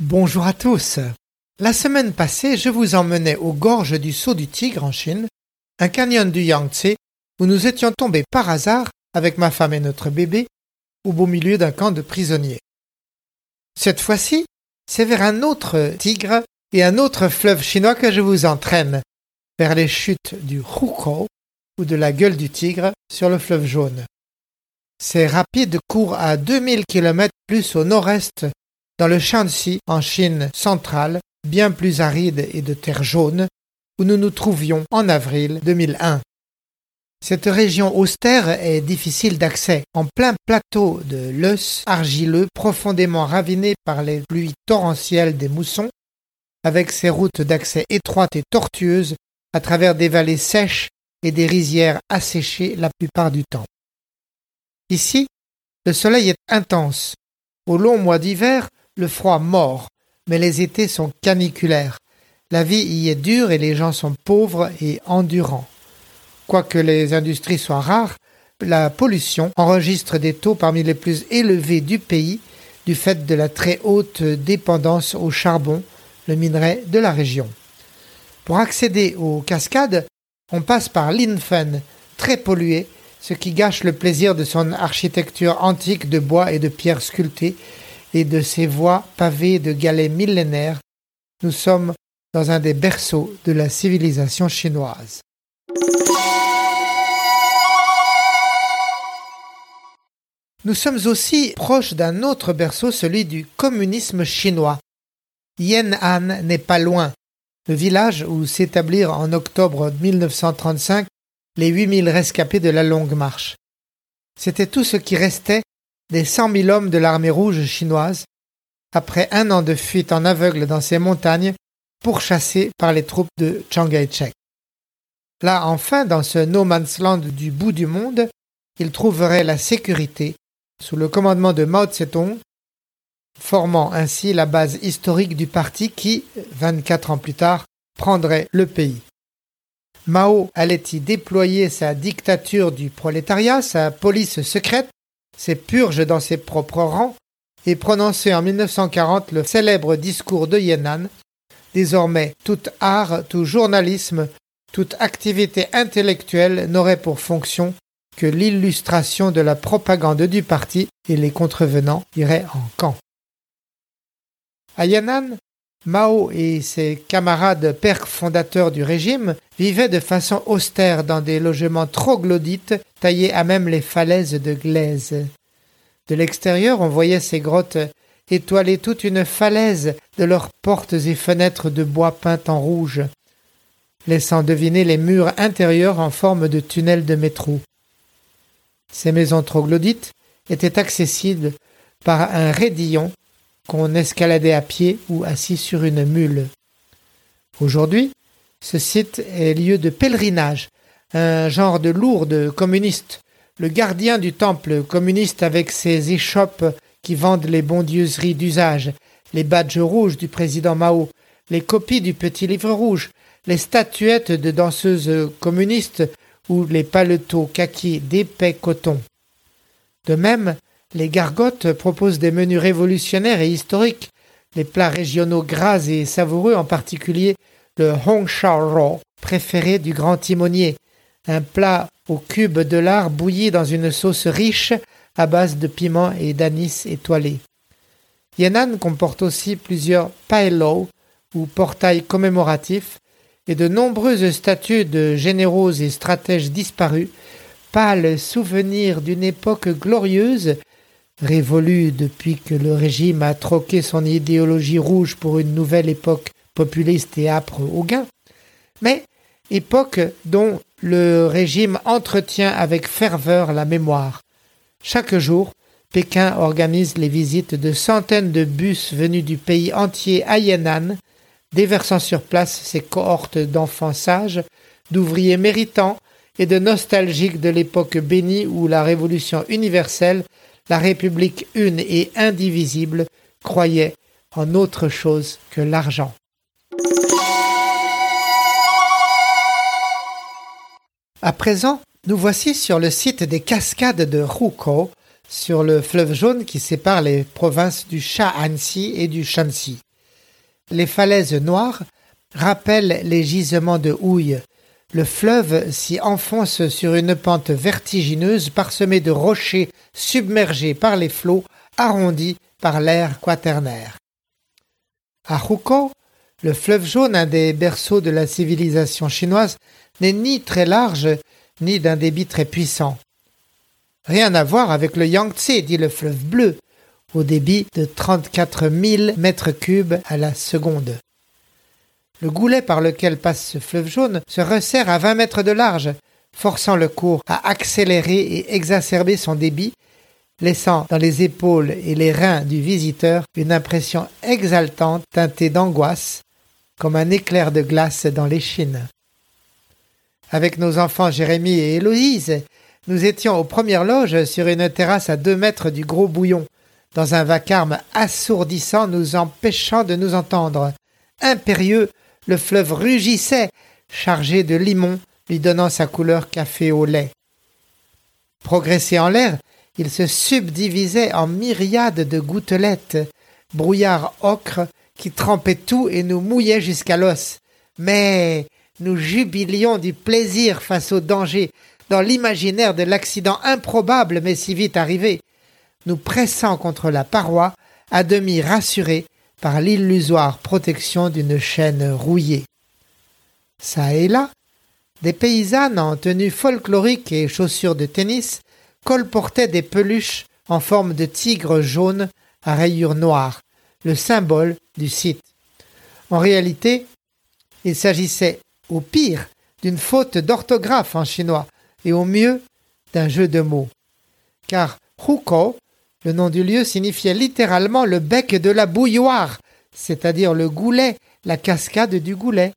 Bonjour à tous. La semaine passée, je vous emmenais aux gorges du Saut du Tigre en Chine, un canyon du Yangtze, où nous étions tombés par hasard, avec ma femme et notre bébé, au beau milieu d'un camp de prisonniers. Cette fois-ci, c'est vers un autre tigre et un autre fleuve chinois que je vous entraîne, vers les chutes du Hukou ou de la gueule du tigre sur le fleuve jaune. Ces rapides courent à 2000 km plus au nord-est dans le Shanxi en Chine centrale, bien plus aride et de terre jaune, où nous nous trouvions en avril 2001. Cette région austère est difficile d'accès, en plein plateau de l'œuf argileux profondément raviné par les pluies torrentielles des moussons, avec ses routes d'accès étroites et tortueuses à travers des vallées sèches et des rizières asséchées la plupart du temps. Ici, le soleil est intense. Au long mois d'hiver, le froid mord, mais les étés sont caniculaires. La vie y est dure et les gens sont pauvres et endurants. Quoique les industries soient rares, la pollution enregistre des taux parmi les plus élevés du pays du fait de la très haute dépendance au charbon, le minerai de la région. Pour accéder aux cascades, on passe par l'Infen, très pollué, ce qui gâche le plaisir de son architecture antique de bois et de pierres sculptées et de ses voies pavées de galets millénaires, nous sommes dans un des berceaux de la civilisation chinoise. Nous sommes aussi proches d'un autre berceau, celui du communisme chinois. Yan'an n'est pas loin, le village où s'établirent en octobre 1935 les 8000 rescapés de la Longue Marche. C'était tout ce qui restait des cent mille hommes de l'armée rouge chinoise, après un an de fuite en aveugle dans ces montagnes, pourchassés par les troupes de Chiang Kai-shek. Là, enfin, dans ce no man's land du bout du monde, ils trouveraient la sécurité sous le commandement de Mao Tse-tung, formant ainsi la base historique du parti qui, 24 ans plus tard, prendrait le pays. Mao allait y déployer sa dictature du prolétariat, sa police secrète, ses purges dans ses propres rangs et prononcer en 1940 le célèbre discours de Yan'an Désormais, tout art, tout journalisme, toute activité intellectuelle n'aurait pour fonction que l'illustration de la propagande du parti et les contrevenants iraient en camp. À Yan'an, Mao et ses camarades pères fondateurs du régime vivaient de façon austère dans des logements troglodytes taillés à même les falaises de glaise. De l'extérieur, on voyait ces grottes étoiler toute une falaise de leurs portes et fenêtres de bois peint en rouge, laissant deviner les murs intérieurs en forme de tunnels de métro. Ces maisons troglodytes étaient accessibles par un raidillon qu'on escaladait à pied ou assis sur une mule. Aujourd'hui, ce site est lieu de pèlerinage, un genre de lourde communiste, le gardien du temple communiste avec ses échoppes qui vendent les bondieuseries d'usage, les badges rouges du président Mao, les copies du petit livre rouge, les statuettes de danseuses communistes ou les paletos kaki d'épais coton. De même, les gargotes proposent des menus révolutionnaires et historiques, les plats régionaux gras et savoureux, en particulier le Hong Shao préféré du grand timonier, un plat au cube de lard bouilli dans une sauce riche à base de piment et d'anis étoilé. Yan'an comporte aussi plusieurs paelos ou portails commémoratifs et de nombreuses statues de généraux et stratèges disparus, pâles souvenirs d'une époque glorieuse, révolue depuis que le régime a troqué son idéologie rouge pour une nouvelle époque populiste et âpre au gain, mais époque dont le régime entretient avec ferveur la mémoire. Chaque jour, Pékin organise les visites de centaines de bus venus du pays entier à Yan'an, déversant sur place ses cohortes d'enfants sages, d'ouvriers méritants et de nostalgiques de l'époque bénie où la révolution universelle, la République une et indivisible croyait en autre chose que l'argent. À présent, nous voici sur le site des cascades de Hukou, sur le fleuve jaune qui sépare les provinces du Shaanxi et du Shanxi. Les falaises noires rappellent les gisements de houille. Le fleuve s'y enfonce sur une pente vertigineuse parsemée de rochers submergés par les flots, arrondis par l'air quaternaire. À Hukou, le fleuve jaune, un des berceaux de la civilisation chinoise, n'est ni très large ni d'un débit très puissant. Rien à voir avec le Yangtze, dit le fleuve bleu, au débit de 34 000 mètres cubes à la seconde. Le goulet par lequel passe ce fleuve jaune se resserre à 20 mètres de large, forçant le cours à accélérer et exacerber son débit, laissant dans les épaules et les reins du visiteur une impression exaltante teintée d'angoisse, comme un éclair de glace dans l'échine. Avec nos enfants Jérémie et Héloïse, nous étions aux premières loges sur une terrasse à deux mètres du gros bouillon, dans un vacarme assourdissant nous empêchant de nous entendre. Impérieux, le fleuve rugissait, chargé de limon, lui donnant sa couleur café au lait. Progressé en l'air, il se subdivisait en myriades de gouttelettes, brouillard ocre qui trempait tout et nous mouillait jusqu'à l'os. Mais nous jubilions du plaisir face au danger, dans l'imaginaire de l'accident improbable mais si vite arrivé, nous pressant contre la paroi, à demi rassurés par l'illusoire protection d'une chaîne rouillée. Ça et là, des paysannes en tenue folklorique et chaussures de tennis colportaient des peluches en forme de tigre jaune à rayures noires, le symbole du site. En réalité, il s'agissait, au pire, d'une faute d'orthographe en chinois et au mieux d'un jeu de mots. Car Hukou, le nom du lieu, signifiait littéralement le bec de la bouilloire, c'est-à-dire le goulet, la cascade du goulet.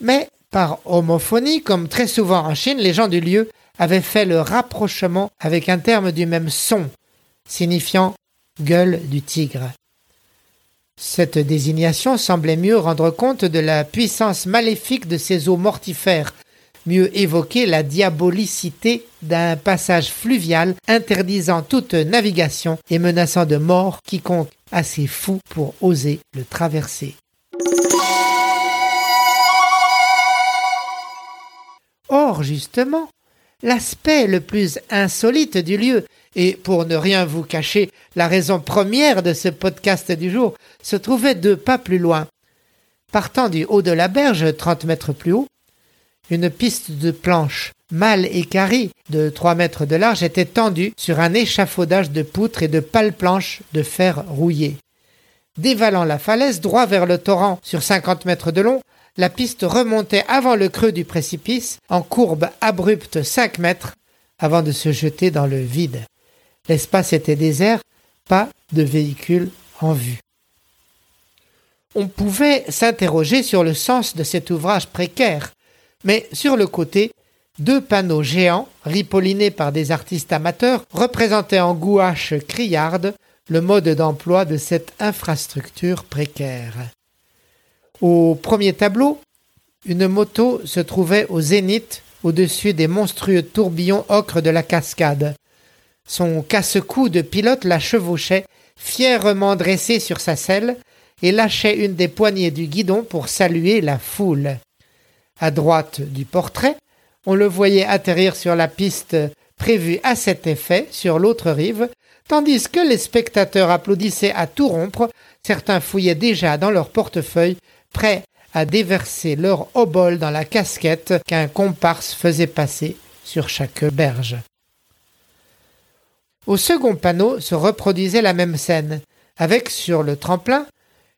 Mais par homophonie, comme très souvent en Chine, les gens du lieu avaient fait le rapprochement avec un terme du même son, signifiant gueule du tigre. Cette désignation semblait mieux rendre compte de la puissance maléfique de ces eaux mortifères, mieux évoquer la diabolicité d'un passage fluvial interdisant toute navigation et menaçant de mort quiconque assez fou pour oser le traverser. Or, justement, l'aspect le plus insolite du lieu, et pour ne rien vous cacher, la raison première de ce podcast du jour, se trouvait deux pas plus loin. Partant du haut de la berge, trente mètres plus haut, une piste de planches mâle et carrée de trois mètres de large était tendue sur un échafaudage de poutres et de pales planches de fer rouillé. Dévalant la falaise droit vers le torrent sur cinquante mètres de long, la piste remontait avant le creux du précipice en courbe abrupte cinq mètres avant de se jeter dans le vide. L'espace était désert, pas de véhicule en vue. On pouvait s'interroger sur le sens de cet ouvrage précaire, mais sur le côté, deux panneaux géants, ripollinés par des artistes amateurs, représentaient en gouache criarde le mode d'emploi de cette infrastructure précaire. Au premier tableau, une moto se trouvait au zénith au-dessus des monstrueux tourbillons ocre de la cascade. Son casse-cou de pilote la chevauchait, fièrement dressé sur sa selle, et lâchait une des poignées du guidon pour saluer la foule. À droite du portrait, on le voyait atterrir sur la piste prévue à cet effet sur l'autre rive, tandis que les spectateurs applaudissaient à tout rompre, certains fouillaient déjà dans leur portefeuille, prêts à déverser leur obol dans la casquette qu'un comparse faisait passer sur chaque berge. Au second panneau se reproduisait la même scène, avec sur le tremplin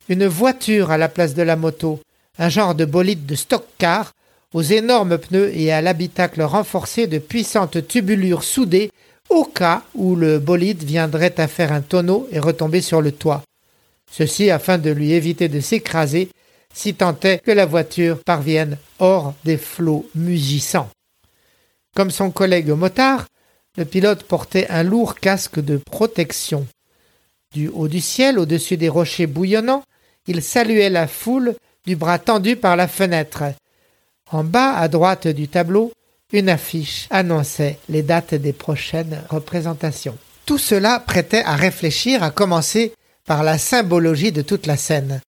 une voiture à la place de la moto, un genre de bolide de stock-car, aux énormes pneus et à l'habitacle renforcé de puissantes tubulures soudées au cas où le bolide viendrait à faire un tonneau et retomber sur le toit. Ceci afin de lui éviter de s'écraser si tant est que la voiture parvienne hors des flots mugissants. Comme son collègue motard, le pilote portait un lourd casque de protection. Du haut du ciel, au-dessus des rochers bouillonnants, il saluait la foule du bras tendu par la fenêtre. En bas à droite du tableau, une affiche annonçait les dates des prochaines représentations. Tout cela prêtait à réfléchir, à commencer par la symbologie de toute la scène.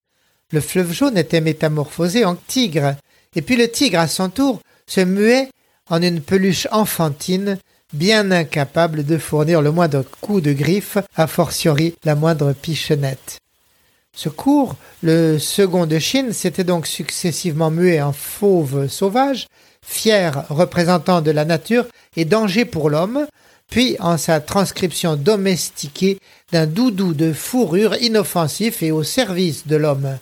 Le fleuve jaune était métamorphosé en tigre, et puis le tigre à son tour se muait en une peluche enfantine, bien incapable de fournir le moindre coup de griffe, a fortiori la moindre pichennette. Ce cours, le second de Chine, s'était donc successivement mué en fauve sauvage, fier représentant de la nature et danger pour l'homme, puis en sa transcription domestiquée d'un doudou de fourrure inoffensif et au service de l'homme.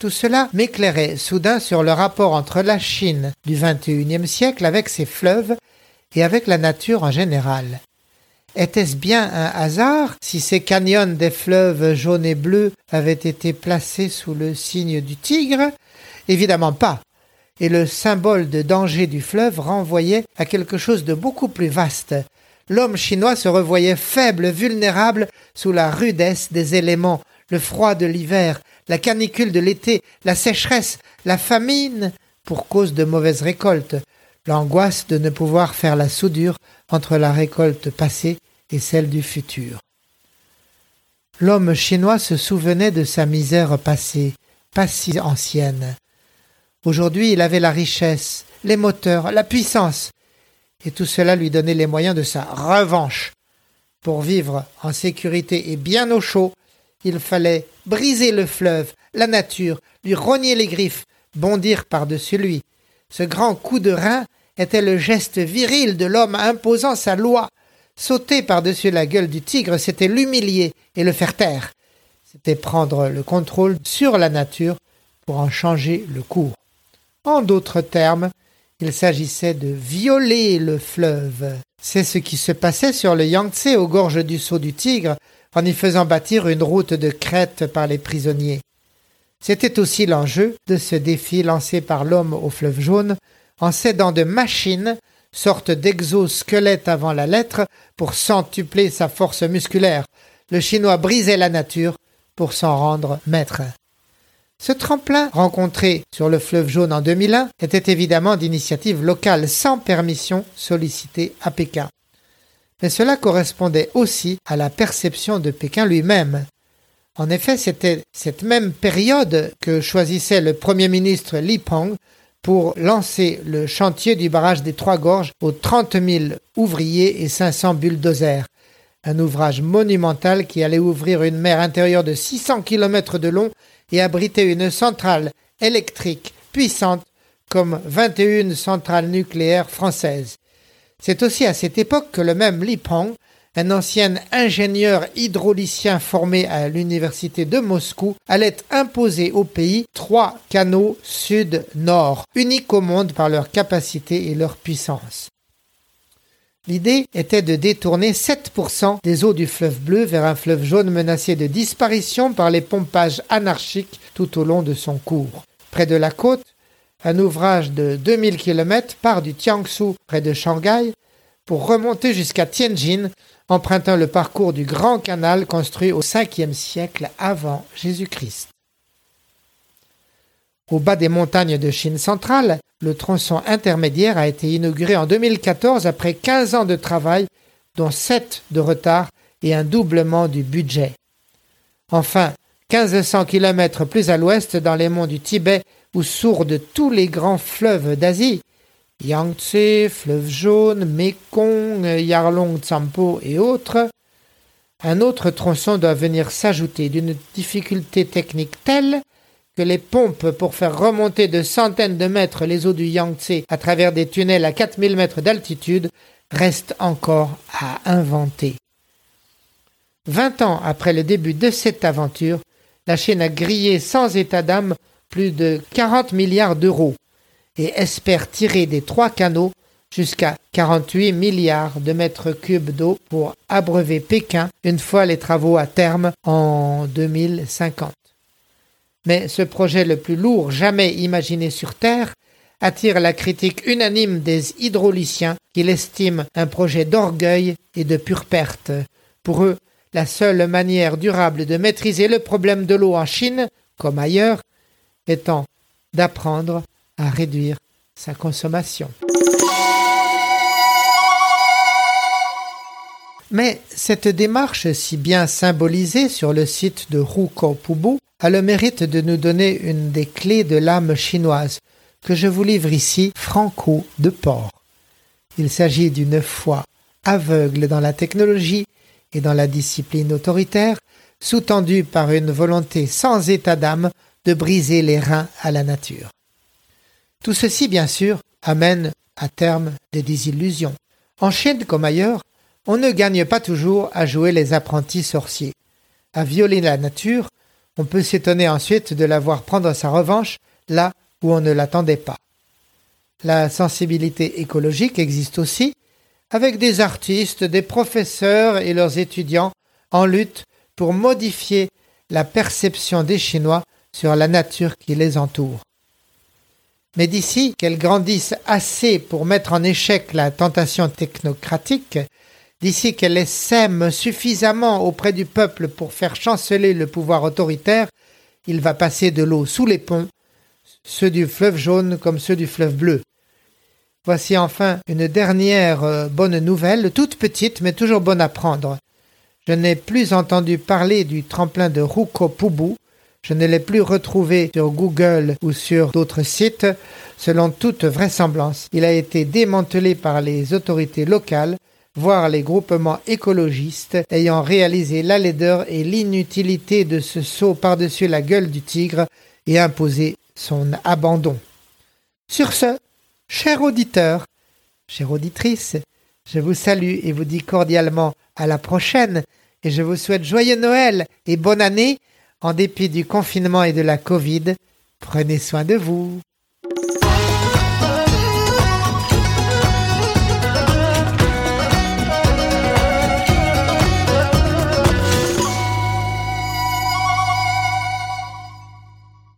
Tout cela m'éclairait soudain sur le rapport entre la Chine du XXIe siècle avec ses fleuves et avec la nature en général. Était-ce bien un hasard si ces canyons des fleuves jaunes et bleus avaient été placés sous le signe du tigre? Évidemment pas. Et le symbole de danger du fleuve renvoyait à quelque chose de beaucoup plus vaste. L'homme chinois se revoyait faible, vulnérable sous la rudesse des éléments, le froid de l'hiver, la canicule de l'été, la sécheresse, la famine, pour cause de mauvaises récoltes, l'angoisse de ne pouvoir faire la soudure entre la récolte passée et celle du futur. L'homme chinois se souvenait de sa misère passée, pas si ancienne. Aujourd'hui il avait la richesse, les moteurs, la puissance, et tout cela lui donnait les moyens de sa revanche. Pour vivre en sécurité et bien au chaud, il fallait briser le fleuve, la nature, lui rogner les griffes, bondir par-dessus lui. Ce grand coup de rein était le geste viril de l'homme imposant sa loi. Sauter par-dessus la gueule du tigre, c'était l'humilier et le faire taire. C'était prendre le contrôle sur la nature pour en changer le cours. En d'autres termes, il s'agissait de violer le fleuve. C'est ce qui se passait sur le Yangtze aux gorges du Saut du Tigre en y faisant bâtir une route de crête par les prisonniers. C'était aussi l'enjeu de ce défi lancé par l'homme au fleuve jaune en s'aidant de machines, sorte d'exosquelette avant la lettre, pour centupler sa force musculaire. Le Chinois brisait la nature pour s'en rendre maître. Ce tremplin rencontré sur le fleuve jaune en 2001 était évidemment d'initiative locale sans permission sollicitée à Pékin mais cela correspondait aussi à la perception de Pékin lui-même. En effet, c'était cette même période que choisissait le Premier ministre Li Peng pour lancer le chantier du barrage des Trois Gorges aux 30 000 ouvriers et 500 bulldozers. Un ouvrage monumental qui allait ouvrir une mer intérieure de 600 km de long et abriter une centrale électrique puissante comme 21 centrales nucléaires françaises. C'est aussi à cette époque que le même Li Peng, un ancien ingénieur hydraulicien formé à l'université de Moscou, allait imposer au pays trois canaux sud-nord, uniques au monde par leur capacité et leur puissance. L'idée était de détourner 7% des eaux du fleuve bleu vers un fleuve jaune menacé de disparition par les pompages anarchiques tout au long de son cours. Près de la côte, un ouvrage de 2000 km part du Tiangsu près de Shanghai pour remonter jusqu'à Tianjin, empruntant le parcours du Grand Canal construit au 5e siècle avant Jésus-Christ. Au bas des montagnes de Chine centrale, le tronçon intermédiaire a été inauguré en 2014 après 15 ans de travail, dont 7 de retard et un doublement du budget. Enfin, 1500 km plus à l'ouest, dans les monts du Tibet, où sourdent tous les grands fleuves d'Asie, Yangtze, fleuve jaune, Mekong, Yarlong Tsampo et autres, un autre tronçon doit venir s'ajouter d'une difficulté technique telle que les pompes pour faire remonter de centaines de mètres les eaux du Yangtze à travers des tunnels à 4000 mètres d'altitude restent encore à inventer. Vingt ans après le début de cette aventure, la Chine a grillé sans état d'âme plus de 40 milliards d'euros et espère tirer des trois canaux jusqu'à 48 milliards de mètres cubes d'eau pour abreuver Pékin une fois les travaux à terme en 2050. Mais ce projet le plus lourd jamais imaginé sur Terre attire la critique unanime des hydrauliciens qui l'estiment un projet d'orgueil et de pure perte. Pour eux, la seule manière durable de maîtriser le problème de l'eau en Chine, comme ailleurs, étant d'apprendre à réduire sa consommation. Mais cette démarche si bien symbolisée sur le site de Pubu a le mérite de nous donner une des clés de l'âme chinoise que je vous livre ici franco de port. Il s'agit d'une foi aveugle dans la technologie et dans la discipline autoritaire, sous-tendue par une volonté sans état d'âme de briser les reins à la nature. Tout ceci, bien sûr, amène à terme des désillusions. En Chine comme ailleurs, on ne gagne pas toujours à jouer les apprentis sorciers. À violer la nature, on peut s'étonner ensuite de la voir prendre sa revanche là où on ne l'attendait pas. La sensibilité écologique existe aussi, avec des artistes, des professeurs et leurs étudiants en lutte pour modifier la perception des Chinois sur la nature qui les entoure. Mais d'ici qu'elles grandissent assez pour mettre en échec la tentation technocratique, d'ici qu'elles les sèment suffisamment auprès du peuple pour faire chanceler le pouvoir autoritaire, il va passer de l'eau sous les ponts, ceux du fleuve jaune comme ceux du fleuve bleu. Voici enfin une dernière euh, bonne nouvelle, toute petite mais toujours bonne à prendre. Je n'ai plus entendu parler du tremplin de Pubu, je ne l'ai plus retrouvé sur Google ou sur d'autres sites. Selon toute vraisemblance, il a été démantelé par les autorités locales voire les groupements écologistes ayant réalisé la laideur et l'inutilité de ce saut par-dessus la gueule du tigre et imposé son abandon. Sur ce, chers auditeurs, chère auditrice, je vous salue et vous dis cordialement à la prochaine et je vous souhaite joyeux Noël et bonne année en dépit du confinement et de la Covid. Prenez soin de vous.